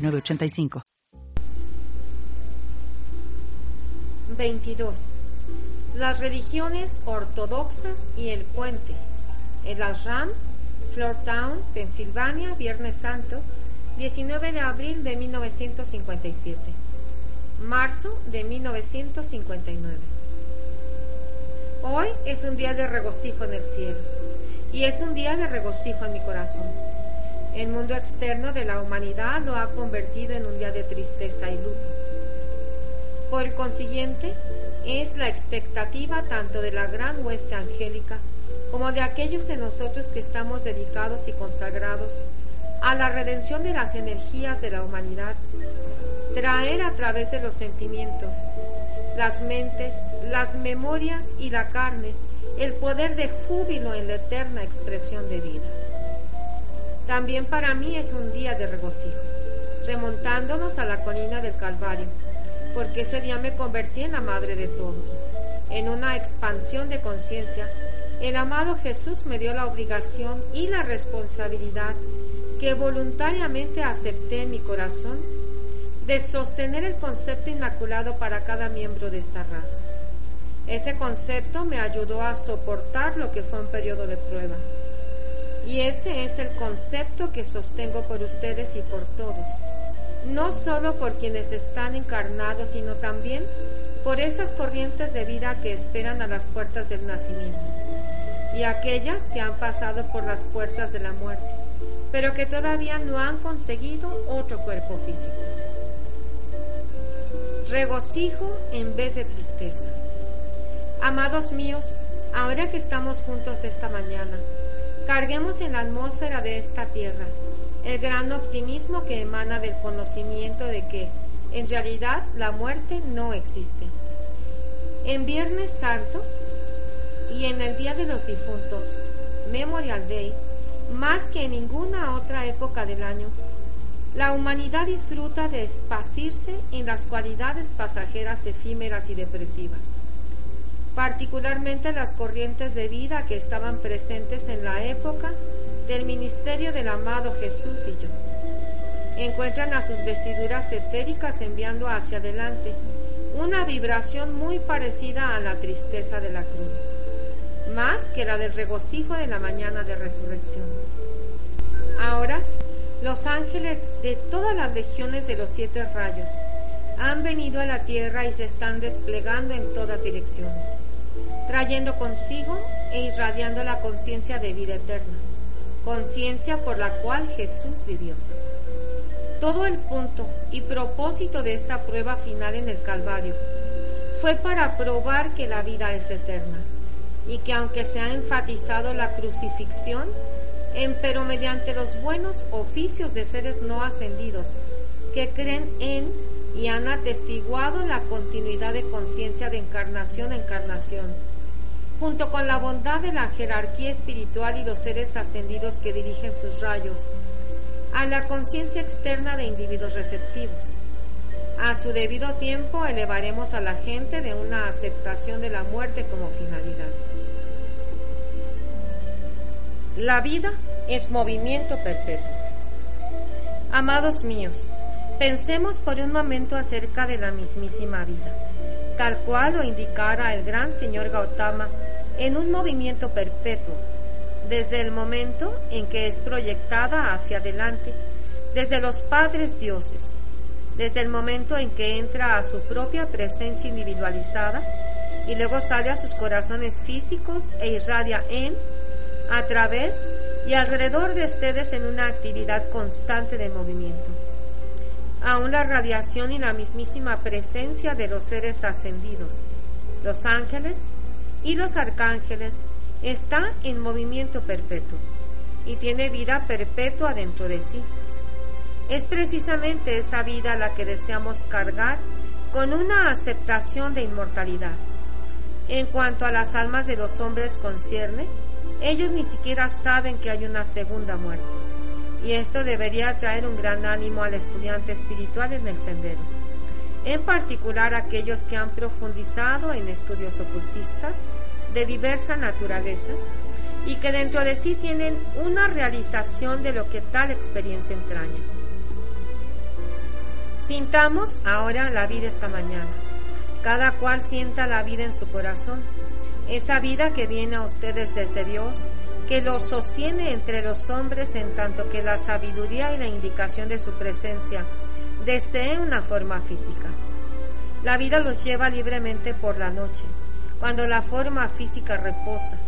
985. 22. Las religiones ortodoxas y el puente. El Ashram, Floortown, Pensilvania, Viernes Santo, 19 de abril de 1957. Marzo de 1959. Hoy es un día de regocijo en el cielo y es un día de regocijo en mi corazón. El mundo externo de la humanidad lo ha convertido en un día de tristeza y luto. Por consiguiente, es la expectativa tanto de la gran hueste angélica como de aquellos de nosotros que estamos dedicados y consagrados a la redención de las energías de la humanidad, traer a través de los sentimientos, las mentes, las memorias y la carne el poder de júbilo en la eterna expresión de vida. También para mí es un día de regocijo, remontándonos a la colina del Calvario, porque ese día me convertí en la madre de todos. En una expansión de conciencia, el amado Jesús me dio la obligación y la responsabilidad que voluntariamente acepté en mi corazón de sostener el concepto inmaculado para cada miembro de esta raza. Ese concepto me ayudó a soportar lo que fue un periodo de prueba y ese es el concepto que sostengo por ustedes y por todos, no solo por quienes están encarnados, sino también por esas corrientes de vida que esperan a las puertas del nacimiento y aquellas que han pasado por las puertas de la muerte, pero que todavía no han conseguido otro cuerpo físico. Regocijo en vez de tristeza. Amados míos, ahora que estamos juntos esta mañana, Carguemos en la atmósfera de esta tierra el gran optimismo que emana del conocimiento de que, en realidad, la muerte no existe. En Viernes Santo y en el Día de los Difuntos, Memorial Day, más que en ninguna otra época del año, la humanidad disfruta de espacirse en las cualidades pasajeras efímeras y depresivas particularmente las corrientes de vida que estaban presentes en la época del ministerio del amado Jesús y yo. Encuentran a sus vestiduras etéricas enviando hacia adelante una vibración muy parecida a la tristeza de la cruz, más que la del regocijo de la mañana de resurrección. Ahora, los ángeles de todas las legiones de los siete rayos han venido a la tierra y se están desplegando en todas direcciones trayendo consigo e irradiando la conciencia de vida eterna, conciencia por la cual Jesús vivió. Todo el punto y propósito de esta prueba final en el Calvario fue para probar que la vida es eterna y que aunque se ha enfatizado la crucifixión, pero mediante los buenos oficios de seres no ascendidos que creen en y han atestiguado la continuidad de conciencia de encarnación a encarnación, junto con la bondad de la jerarquía espiritual y los seres ascendidos que dirigen sus rayos, a la conciencia externa de individuos receptivos. A su debido tiempo elevaremos a la gente de una aceptación de la muerte como finalidad. La vida es movimiento perpetuo. Amados míos, pensemos por un momento acerca de la mismísima vida, tal cual lo indicara el gran señor Gautama en un movimiento perpetuo, desde el momento en que es proyectada hacia adelante, desde los padres dioses, desde el momento en que entra a su propia presencia individualizada y luego sale a sus corazones físicos e irradia en, a través y alrededor de ustedes en una actividad constante de movimiento. Aún la radiación y la mismísima presencia de los seres ascendidos, los ángeles, y los arcángeles está en movimiento perpetuo y tiene vida perpetua dentro de sí. Es precisamente esa vida la que deseamos cargar con una aceptación de inmortalidad. En cuanto a las almas de los hombres concierne, ellos ni siquiera saben que hay una segunda muerte. Y esto debería traer un gran ánimo al estudiante espiritual en el sendero. En particular aquellos que han profundizado en estudios ocultistas de diversa naturaleza y que dentro de sí tienen una realización de lo que tal experiencia entraña. Sintamos ahora la vida esta mañana. Cada cual sienta la vida en su corazón. Esa vida que viene a ustedes desde Dios, que los sostiene entre los hombres en tanto que la sabiduría y la indicación de su presencia desee una forma física. La vida los lleva libremente por la noche, cuando la forma física reposa.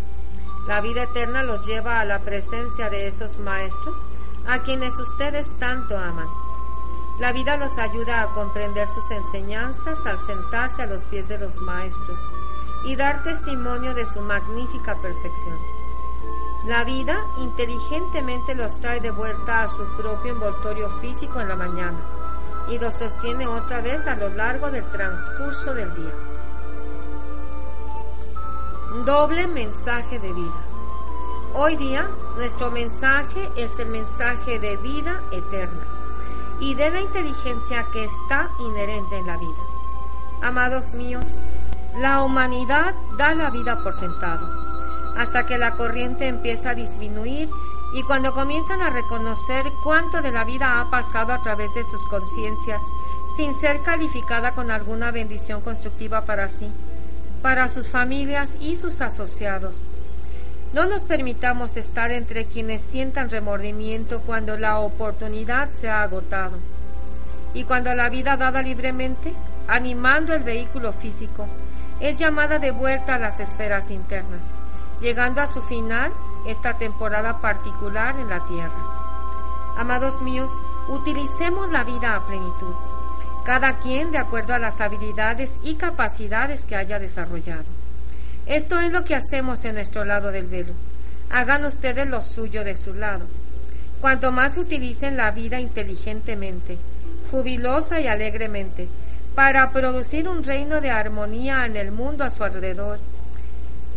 La vida eterna los lleva a la presencia de esos maestros a quienes ustedes tanto aman. La vida los ayuda a comprender sus enseñanzas al sentarse a los pies de los maestros y dar testimonio de su magnífica perfección. La vida inteligentemente los trae de vuelta a su propio envoltorio físico en la mañana y los sostiene otra vez a lo largo del transcurso del día. Doble mensaje de vida. Hoy día nuestro mensaje es el mensaje de vida eterna y de la inteligencia que está inherente en la vida. Amados míos, la humanidad da la vida por sentado, hasta que la corriente empieza a disminuir y cuando comienzan a reconocer cuánto de la vida ha pasado a través de sus conciencias, sin ser calificada con alguna bendición constructiva para sí, para sus familias y sus asociados. No nos permitamos estar entre quienes sientan remordimiento cuando la oportunidad se ha agotado. Y cuando la vida dada libremente, animando el vehículo físico, es llamada de vuelta a las esferas internas, llegando a su final esta temporada particular en la tierra. Amados míos, utilicemos la vida a plenitud, cada quien de acuerdo a las habilidades y capacidades que haya desarrollado. Esto es lo que hacemos en nuestro lado del velo. Hagan ustedes lo suyo de su lado. Cuanto más utilicen la vida inteligentemente, jubilosa y alegremente, para producir un reino de armonía en el mundo a su alrededor.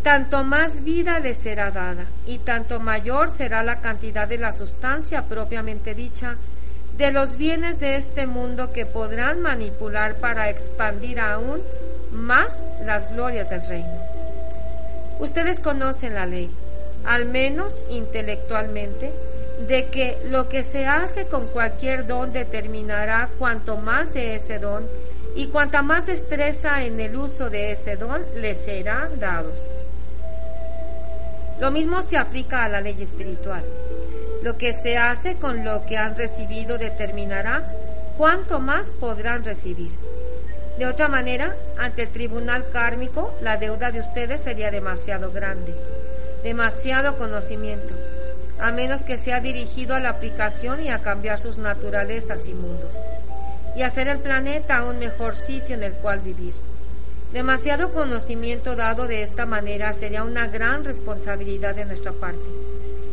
Tanto más vida les será dada y tanto mayor será la cantidad de la sustancia propiamente dicha de los bienes de este mundo que podrán manipular para expandir aún más las glorias del reino. Ustedes conocen la ley, al menos intelectualmente, de que lo que se hace con cualquier don determinará cuanto más de ese don y cuanta más destreza en el uso de ese don les serán dados. Lo mismo se aplica a la ley espiritual. Lo que se hace con lo que han recibido determinará cuánto más podrán recibir. De otra manera, ante el tribunal kármico, la deuda de ustedes sería demasiado grande, demasiado conocimiento, a menos que sea dirigido a la aplicación y a cambiar sus naturalezas y mundos y hacer el planeta un mejor sitio en el cual vivir. Demasiado conocimiento dado de esta manera sería una gran responsabilidad de nuestra parte.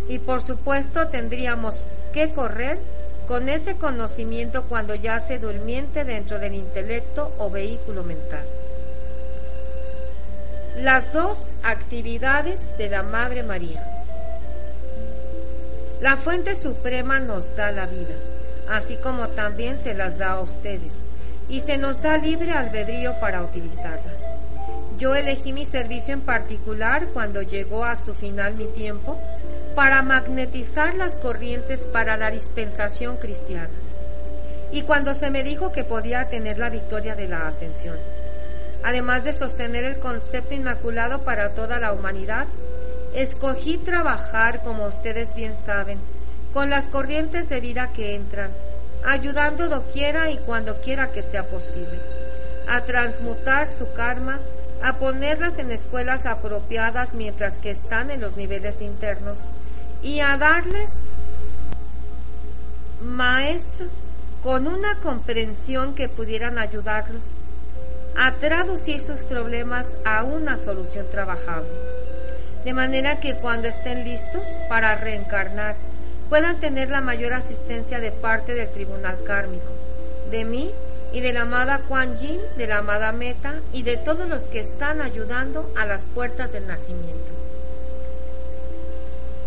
Y por supuesto tendríamos que correr con ese conocimiento cuando yace durmiente dentro del intelecto o vehículo mental. Las dos actividades de la Madre María. La fuente suprema nos da la vida así como también se las da a ustedes, y se nos da libre albedrío para utilizarla. Yo elegí mi servicio en particular cuando llegó a su final mi tiempo para magnetizar las corrientes para la dispensación cristiana. Y cuando se me dijo que podía tener la victoria de la ascensión, además de sostener el concepto inmaculado para toda la humanidad, escogí trabajar, como ustedes bien saben, con las corrientes de vida que entran, ayudando doquiera y cuando quiera que sea posible, a transmutar su karma, a ponerlas en escuelas apropiadas mientras que están en los niveles internos y a darles maestros con una comprensión que pudieran ayudarlos a traducir sus problemas a una solución trabajable, de manera que cuando estén listos para reencarnar, puedan tener la mayor asistencia de parte del tribunal kármico, de mí y de la amada Kuan Yin, de la amada Meta y de todos los que están ayudando a las puertas del nacimiento.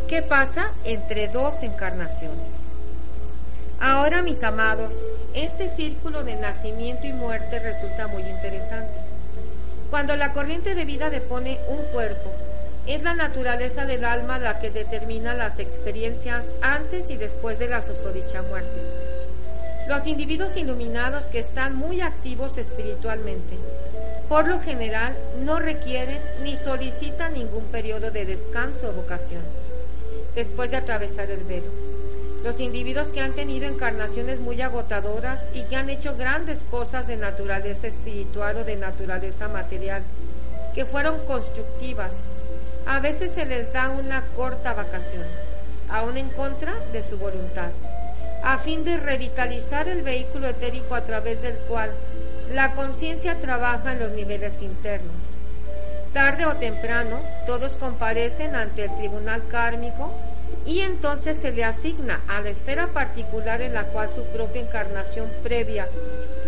¿Qué pasa entre dos encarnaciones? Ahora, mis amados, este círculo de nacimiento y muerte resulta muy interesante. Cuando la corriente de vida depone un cuerpo, es la naturaleza del alma la que determina las experiencias antes y después de la susodicha muerte. Los individuos iluminados que están muy activos espiritualmente, por lo general, no requieren ni solicitan ningún periodo de descanso o vocación después de atravesar el velo. Los individuos que han tenido encarnaciones muy agotadoras y que han hecho grandes cosas de naturaleza espiritual o de naturaleza material, que fueron constructivas, a veces se les da una corta vacación, aún en contra de su voluntad, a fin de revitalizar el vehículo etérico a través del cual la conciencia trabaja en los niveles internos. Tarde o temprano, todos comparecen ante el tribunal kármico y entonces se le asigna a la esfera particular en la cual su propia encarnación previa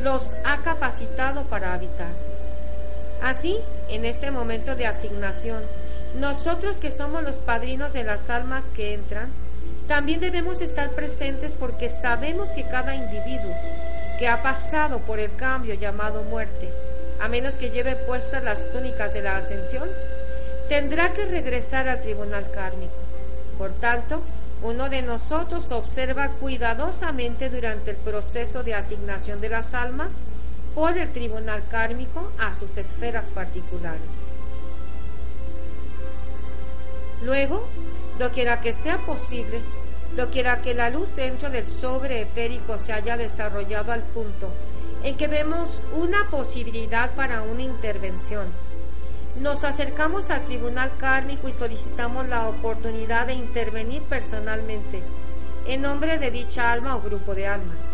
los ha capacitado para habitar. Así, en este momento de asignación, nosotros que somos los padrinos de las almas que entran, también debemos estar presentes porque sabemos que cada individuo que ha pasado por el cambio llamado muerte, a menos que lleve puestas las túnicas de la ascensión, tendrá que regresar al tribunal kármico. Por tanto, uno de nosotros observa cuidadosamente durante el proceso de asignación de las almas por el tribunal kármico a sus esferas particulares. Luego, doquiera que sea posible, doquiera que la luz dentro del sobre etérico se haya desarrollado al punto en que vemos una posibilidad para una intervención. Nos acercamos al tribunal kármico y solicitamos la oportunidad de intervenir personalmente en nombre de dicha alma o grupo de almas.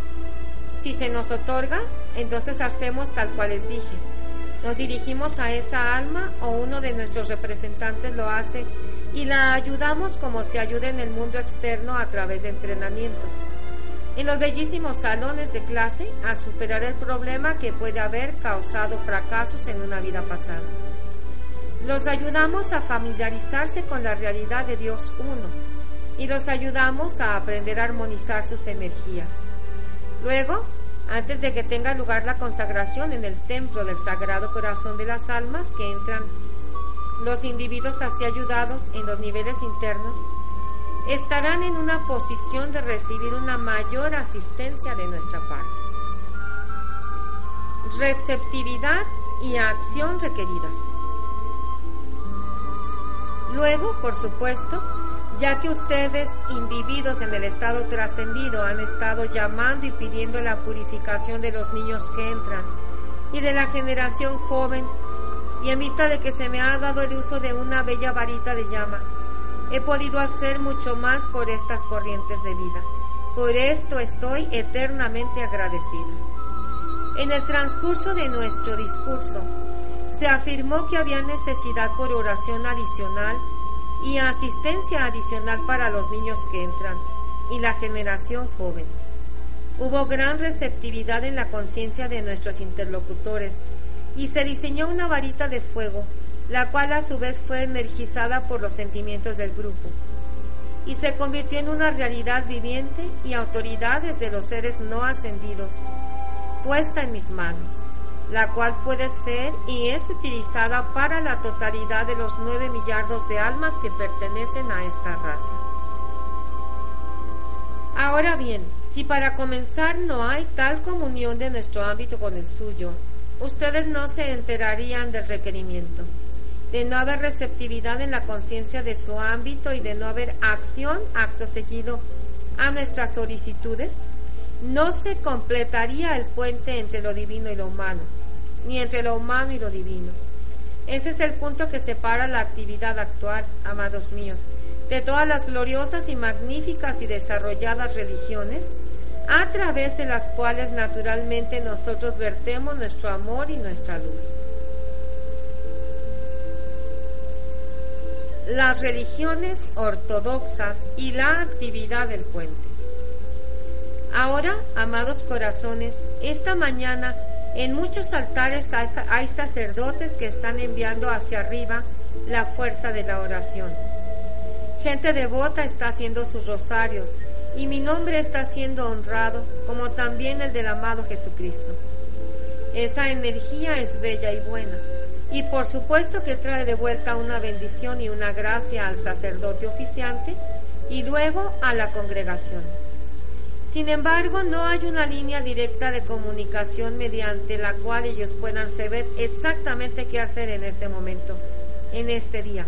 Si se nos otorga, entonces hacemos tal cual les dije. Nos dirigimos a esa alma o uno de nuestros representantes lo hace y la ayudamos como se ayuda en el mundo externo a través de entrenamiento. En los bellísimos salones de clase a superar el problema que puede haber causado fracasos en una vida pasada. Los ayudamos a familiarizarse con la realidad de Dios uno y los ayudamos a aprender a armonizar sus energías. Luego, antes de que tenga lugar la consagración en el templo del Sagrado Corazón de las Almas que entran los individuos así ayudados en los niveles internos estarán en una posición de recibir una mayor asistencia de nuestra parte. Receptividad y acción requeridas. Luego, por supuesto, ya que ustedes, individuos en el estado trascendido, han estado llamando y pidiendo la purificación de los niños que entran y de la generación joven y en vista de que se me ha dado el uso de una bella varita de llama, he podido hacer mucho más por estas corrientes de vida. Por esto estoy eternamente agradecida. En el transcurso de nuestro discurso, se afirmó que había necesidad por oración adicional y asistencia adicional para los niños que entran y la generación joven. Hubo gran receptividad en la conciencia de nuestros interlocutores y se diseñó una varita de fuego, la cual a su vez fue energizada por los sentimientos del grupo, y se convirtió en una realidad viviente y autoridades de los seres no ascendidos, puesta en mis manos, la cual puede ser y es utilizada para la totalidad de los nueve millardos de almas que pertenecen a esta raza. Ahora bien, si para comenzar no hay tal comunión de nuestro ámbito con el suyo, ustedes no se enterarían del requerimiento, de no haber receptividad en la conciencia de su ámbito y de no haber acción, acto seguido, a nuestras solicitudes, no se completaría el puente entre lo divino y lo humano, ni entre lo humano y lo divino. Ese es el punto que separa la actividad actual, amados míos, de todas las gloriosas y magníficas y desarrolladas religiones a través de las cuales naturalmente nosotros vertemos nuestro amor y nuestra luz. las religiones ortodoxas y la actividad del puente. Ahora, amados corazones, esta mañana en muchos altares hay sacerdotes que están enviando hacia arriba la fuerza de la oración. Gente devota está haciendo sus rosarios y mi nombre está siendo honrado como también el del amado Jesucristo. Esa energía es bella y buena y por supuesto que trae de vuelta una bendición y una gracia al sacerdote oficiante y luego a la congregación. Sin embargo, no hay una línea directa de comunicación mediante la cual ellos puedan saber exactamente qué hacer en este momento, en este día.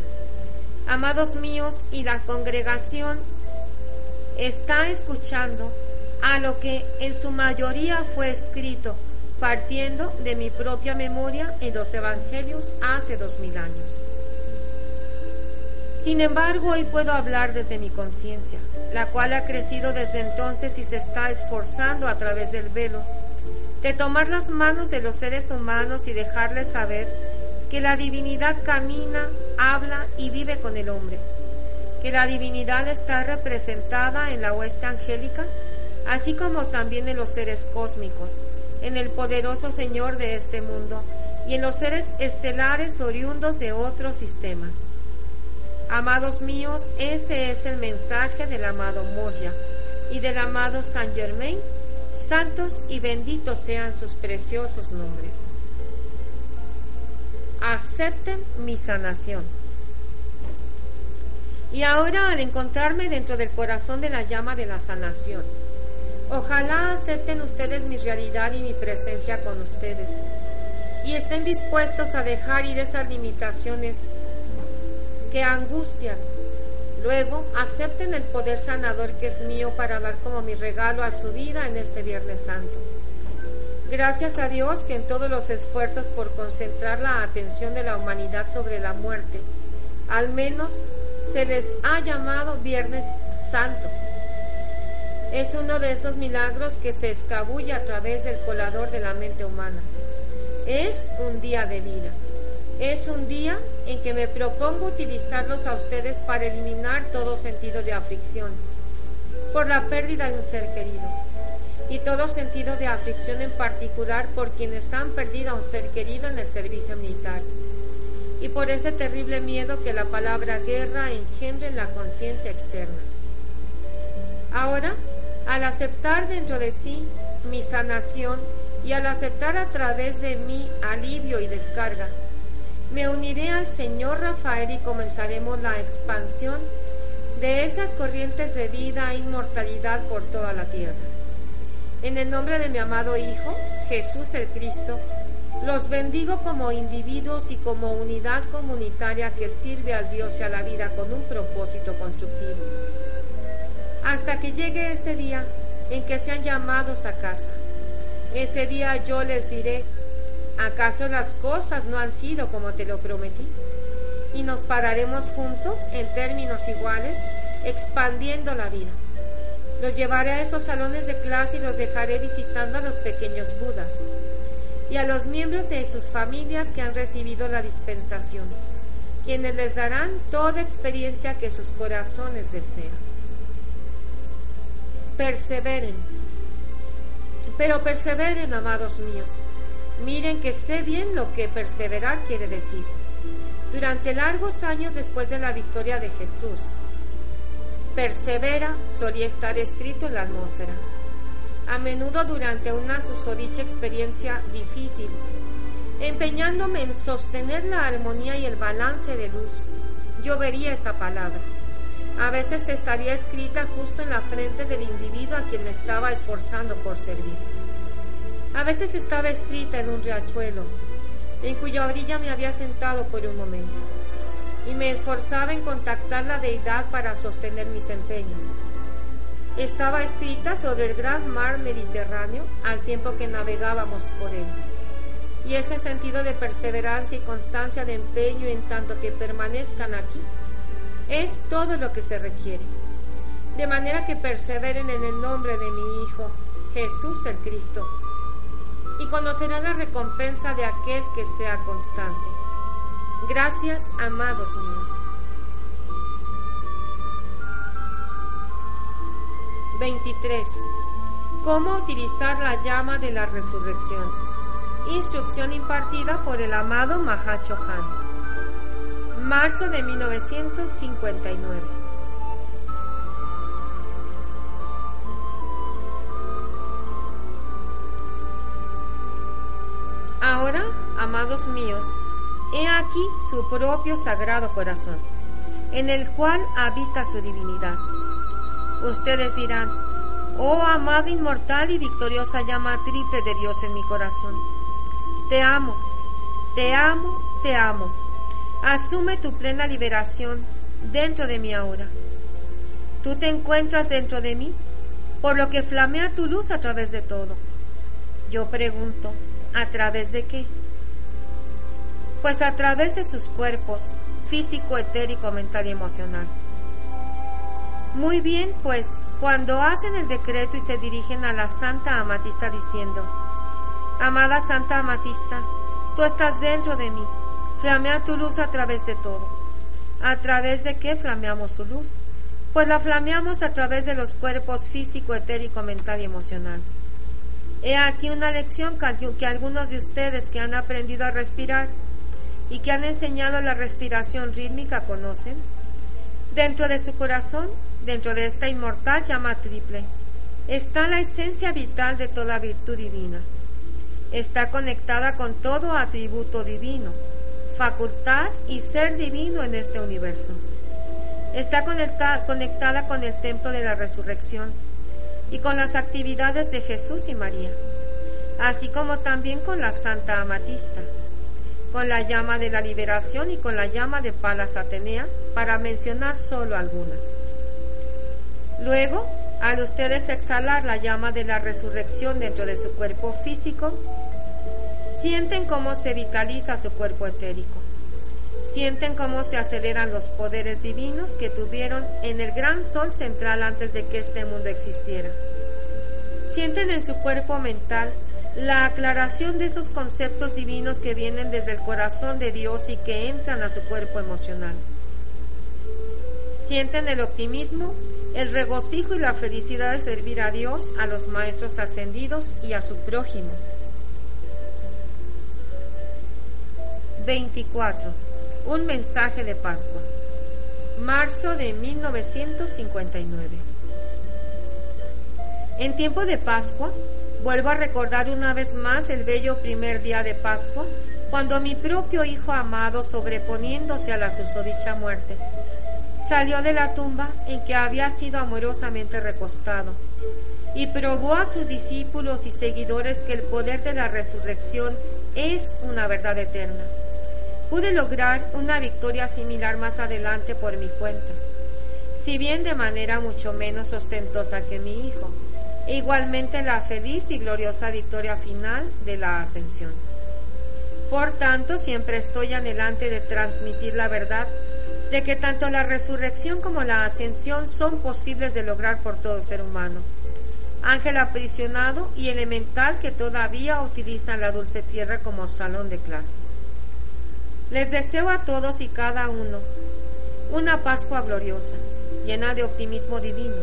Amados míos, y la congregación está escuchando a lo que en su mayoría fue escrito, partiendo de mi propia memoria en los evangelios hace dos mil años. Sin embargo, hoy puedo hablar desde mi conciencia, la cual ha crecido desde entonces y se está esforzando a través del velo, de tomar las manos de los seres humanos y dejarles saber que la divinidad camina, habla y vive con el hombre, que la divinidad está representada en la hueste angélica, así como también en los seres cósmicos, en el poderoso Señor de este mundo y en los seres estelares oriundos de otros sistemas. Amados míos, ese es el mensaje del amado Moya y del amado Saint Germain. Santos y benditos sean sus preciosos nombres. Acepten mi sanación. Y ahora al encontrarme dentro del corazón de la llama de la sanación, ojalá acepten ustedes mi realidad y mi presencia con ustedes y estén dispuestos a dejar ir esas limitaciones que angustian. Luego, acepten el poder sanador que es mío para dar como mi regalo a su vida en este Viernes Santo. Gracias a Dios que en todos los esfuerzos por concentrar la atención de la humanidad sobre la muerte, al menos se les ha llamado Viernes Santo. Es uno de esos milagros que se escabulle a través del colador de la mente humana. Es un día de vida. Es un día en que me propongo utilizarlos a ustedes para eliminar todo sentido de aflicción por la pérdida de un ser querido y todo sentido de aflicción en particular por quienes han perdido a un ser querido en el servicio militar y por ese terrible miedo que la palabra guerra engendra en la conciencia externa. Ahora, al aceptar dentro de sí mi sanación y al aceptar a través de mí alivio y descarga, me uniré al Señor Rafael y comenzaremos la expansión de esas corrientes de vida e inmortalidad por toda la tierra. En el nombre de mi amado Hijo, Jesús el Cristo, los bendigo como individuos y como unidad comunitaria que sirve al Dios y a la vida con un propósito constructivo. Hasta que llegue ese día en que sean llamados a casa. Ese día yo les diré, ¿Acaso las cosas no han sido como te lo prometí? Y nos pararemos juntos en términos iguales, expandiendo la vida. Los llevaré a esos salones de clase y los dejaré visitando a los pequeños Budas y a los miembros de sus familias que han recibido la dispensación, quienes les darán toda experiencia que sus corazones desean. Perseveren, pero perseveren, amados míos Miren que sé bien lo que perseverar quiere decir. Durante largos años después de la victoria de Jesús, persevera solía estar escrito en la atmósfera. A menudo durante una susodicha experiencia difícil, empeñándome en sostener la armonía y el balance de luz, yo vería esa palabra. A veces estaría escrita justo en la frente del individuo a quien me estaba esforzando por servir. A veces estaba escrita en un riachuelo, en cuya orilla me había sentado por un momento, y me esforzaba en contactar la deidad para sostener mis empeños. Estaba escrita sobre el gran mar Mediterráneo al tiempo que navegábamos por él. Y ese sentido de perseverancia y constancia de empeño en tanto que permanezcan aquí es todo lo que se requiere. De manera que perseveren en el nombre de mi Hijo, Jesús el Cristo y conocerá la recompensa de aquel que sea constante. Gracias, amados míos. 23. ¿Cómo utilizar la llama de la resurrección? Instrucción impartida por el amado Mahacho Han. Marzo de 1959. Ahora, amados míos, he aquí su propio sagrado corazón, en el cual habita su divinidad. Ustedes dirán, oh amada inmortal y victoriosa llama triple de Dios en mi corazón, te amo, te amo, te amo. Asume tu plena liberación dentro de mí ahora. Tú te encuentras dentro de mí, por lo que flamea tu luz a través de todo. Yo pregunto, ¿A través de qué? Pues a través de sus cuerpos, físico, etérico, mental y emocional. Muy bien, pues cuando hacen el decreto y se dirigen a la Santa Amatista diciendo, Amada Santa Amatista, tú estás dentro de mí, flamea tu luz a través de todo. ¿A través de qué flameamos su luz? Pues la flameamos a través de los cuerpos físico, etérico, mental y emocional. He aquí una lección que algunos de ustedes que han aprendido a respirar y que han enseñado la respiración rítmica conocen. Dentro de su corazón, dentro de esta inmortal llama triple, está la esencia vital de toda virtud divina. Está conectada con todo atributo divino, facultad y ser divino en este universo. Está conectada con el templo de la resurrección y con las actividades de Jesús y María, así como también con la Santa Amatista, con la llama de la liberación y con la llama de Palas Atenea, para mencionar solo algunas. Luego, al ustedes exhalar la llama de la resurrección dentro de su cuerpo físico, sienten cómo se vitaliza su cuerpo etérico sienten cómo se aceleran los poderes divinos que tuvieron en el gran sol central antes de que este mundo existiera. Sienten en su cuerpo mental la aclaración de esos conceptos divinos que vienen desde el corazón de Dios y que entran a su cuerpo emocional. Sienten el optimismo, el regocijo y la felicidad de servir a Dios, a los maestros ascendidos y a su prójimo. 24 un mensaje de Pascua. Marzo de 1959. En tiempo de Pascua, vuelvo a recordar una vez más el bello primer día de Pascua, cuando mi propio Hijo amado, sobreponiéndose a la susodicha muerte, salió de la tumba en que había sido amorosamente recostado y probó a sus discípulos y seguidores que el poder de la resurrección es una verdad eterna Pude lograr una victoria similar más adelante por mi cuenta, si bien de manera mucho menos ostentosa que mi hijo, e igualmente la feliz y gloriosa victoria final de la ascensión. Por tanto, siempre estoy anhelante de transmitir la verdad de que tanto la resurrección como la ascensión son posibles de lograr por todo ser humano. Ángel aprisionado y elemental que todavía utilizan la dulce tierra como salón de clase. Les deseo a todos y cada uno una Pascua gloriosa, llena de optimismo divino.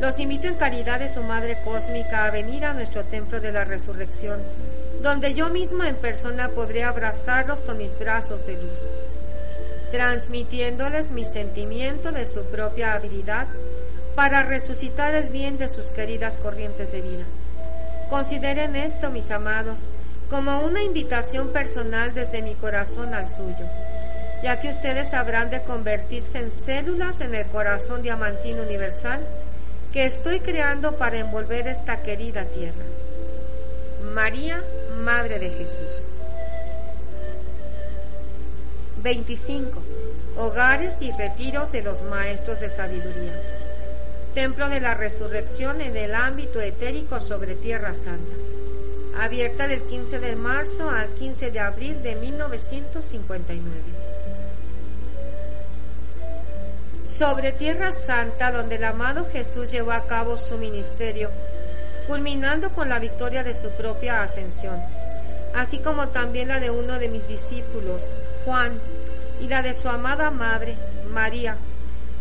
Los invito en caridad de su Madre Cósmica a venir a nuestro Templo de la Resurrección, donde yo misma en persona podré abrazarlos con mis brazos de luz, transmitiéndoles mi sentimiento de su propia habilidad para resucitar el bien de sus queridas corrientes de vida. Consideren esto, mis amados, como una invitación personal desde mi corazón al suyo, ya que ustedes habrán de convertirse en células en el corazón diamantino universal que estoy creando para envolver esta querida tierra. María, Madre de Jesús. 25. Hogares y retiros de los maestros de sabiduría. Templo de la resurrección en el ámbito etérico sobre Tierra Santa abierta del 15 de marzo al 15 de abril de 1959. Sobre Tierra Santa, donde el amado Jesús llevó a cabo su ministerio, culminando con la victoria de su propia ascensión, así como también la de uno de mis discípulos, Juan, y la de su amada madre, María,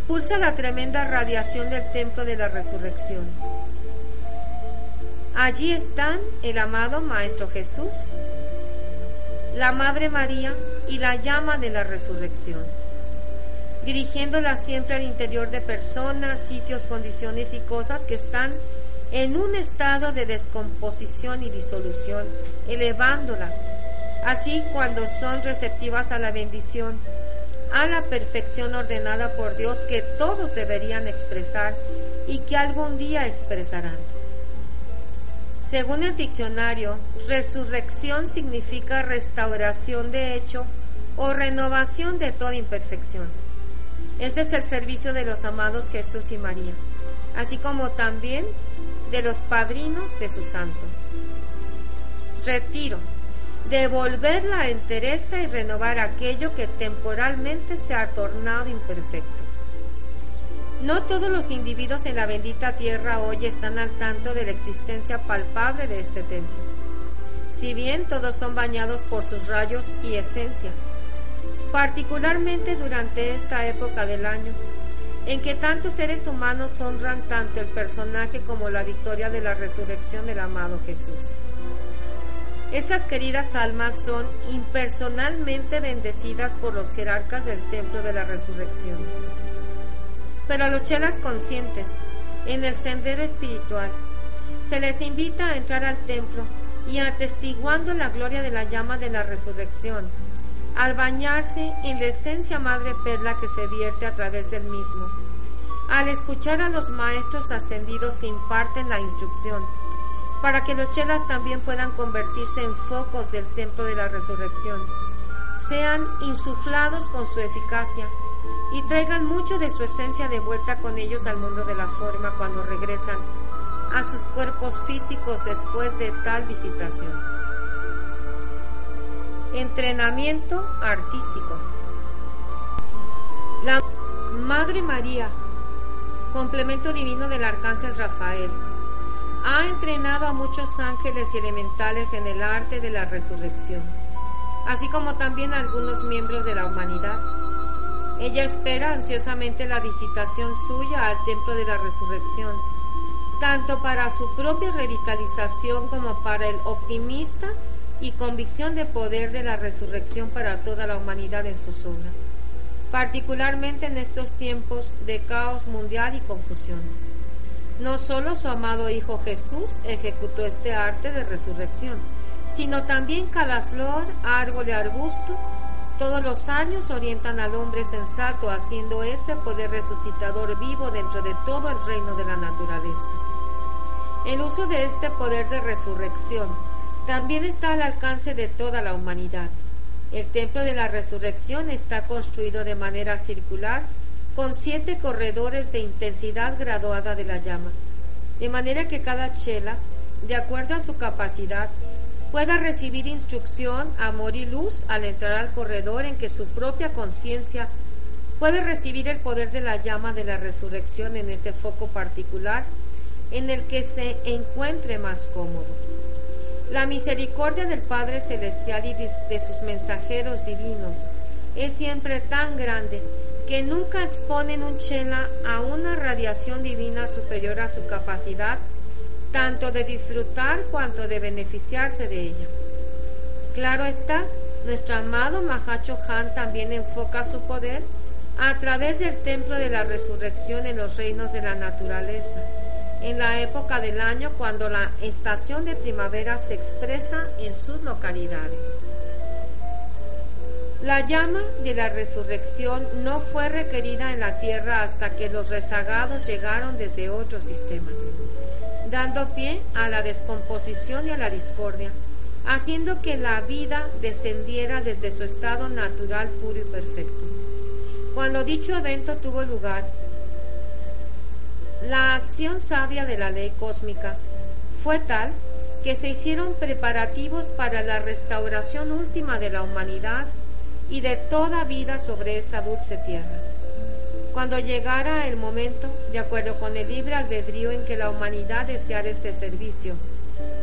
impulsa la tremenda radiación del templo de la resurrección. Allí están el amado Maestro Jesús, la Madre María y la llama de la resurrección, dirigiéndola siempre al interior de personas, sitios, condiciones y cosas que están en un estado de descomposición y disolución, elevándolas, así cuando son receptivas a la bendición, a la perfección ordenada por Dios que todos deberían expresar y que algún día expresarán. Según el diccionario, resurrección significa restauración de hecho o renovación de toda imperfección. Este es el servicio de los amados Jesús y María, así como también de los padrinos de su santo. Retiro. Devolver la entereza y renovar aquello que temporalmente se ha tornado imperfecto. No todos los individuos en la bendita tierra hoy están al tanto de la existencia palpable de este templo. Si bien todos son bañados por sus rayos y esencia, particularmente durante esta época del año, en que tantos seres humanos honran tanto el personaje como la victoria de la resurrección del amado Jesús. Estas queridas almas son impersonalmente bendecidas por los jerarcas del templo de la resurrección. Pero a los chelas conscientes, en el sendero espiritual, se les invita a entrar al templo y atestiguando la gloria de la llama de la resurrección, al bañarse en la esencia madre perla que se vierte a través del mismo, al escuchar a los maestros ascendidos que imparten la instrucción, para que los chelas también puedan convertirse en focos del templo de la resurrección, sean insuflados con su eficacia y traigan mucho de su esencia de vuelta con ellos al mundo de la forma cuando regresan a sus cuerpos físicos después de tal visitación. Entrenamiento artístico. La Madre María, complemento divino del Arcángel Rafael, ha entrenado a muchos ángeles y elementales en el arte de la resurrección, así como también a algunos miembros de la humanidad. Ella espera ansiosamente la visitación suya al templo de la resurrección, tanto para su propia revitalización como para el optimista y convicción de poder de la resurrección para toda la humanidad en su zona, particularmente en estos tiempos de caos mundial y confusión. No solo su amado Hijo Jesús ejecutó este arte de resurrección, sino también cada flor, árbol y arbusto, todos los años orientan al hombre sensato haciendo ese poder resucitador vivo dentro de todo el reino de la naturaleza. El uso de este poder de resurrección también está al alcance de toda la humanidad. El templo de la resurrección está construido de manera circular con siete corredores de intensidad graduada de la llama, de manera que cada chela, de acuerdo a su capacidad, pueda recibir instrucción, amor y luz al entrar al corredor en que su propia conciencia puede recibir el poder de la llama de la resurrección en ese foco particular en el que se encuentre más cómodo. La misericordia del Padre Celestial y de sus mensajeros divinos es siempre tan grande que nunca exponen un chela a una radiación divina superior a su capacidad, tanto de disfrutar cuanto de beneficiarse de ella. Claro está, nuestro amado Mahacho Han también enfoca su poder a través del templo de la resurrección en los reinos de la naturaleza en la época del año cuando la estación de primavera se expresa en sus localidades. La llama de la resurrección no fue requerida en la tierra hasta que los rezagados llegaron desde otros sistemas, dando pie a la descomposición y a la discordia, haciendo que la vida descendiera desde su estado natural puro y perfecto. Cuando dicho evento tuvo lugar, la acción sabia de la ley cósmica fue tal que se hicieron preparativos para la restauración última de la humanidad y de toda vida sobre esa dulce tierra. Cuando llegara el momento, de acuerdo con el libre albedrío en que la humanidad deseara este servicio,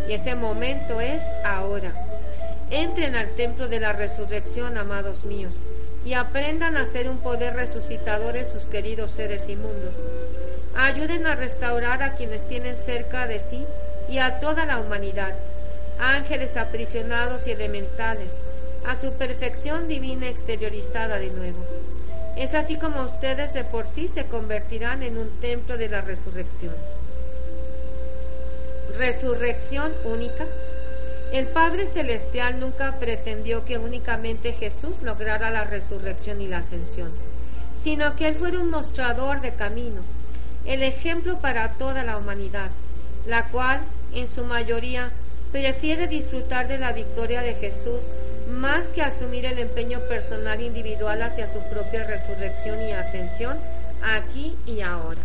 y ese momento es ahora, Entren al templo de la resurrección, amados míos, y aprendan a ser un poder resucitador en sus queridos seres inmundos. Ayuden a restaurar a quienes tienen cerca de sí y a toda la humanidad, ángeles aprisionados y elementales, a su perfección divina exteriorizada de nuevo. Es así como ustedes de por sí se convertirán en un templo de la resurrección. Resurrección única el Padre Celestial nunca pretendió que únicamente Jesús lograra la resurrección y la ascensión, sino que Él fuera un mostrador de camino, el ejemplo para toda la humanidad, la cual, en su mayoría, prefiere disfrutar de la victoria de Jesús más que asumir el empeño personal individual hacia su propia resurrección y ascensión aquí y ahora.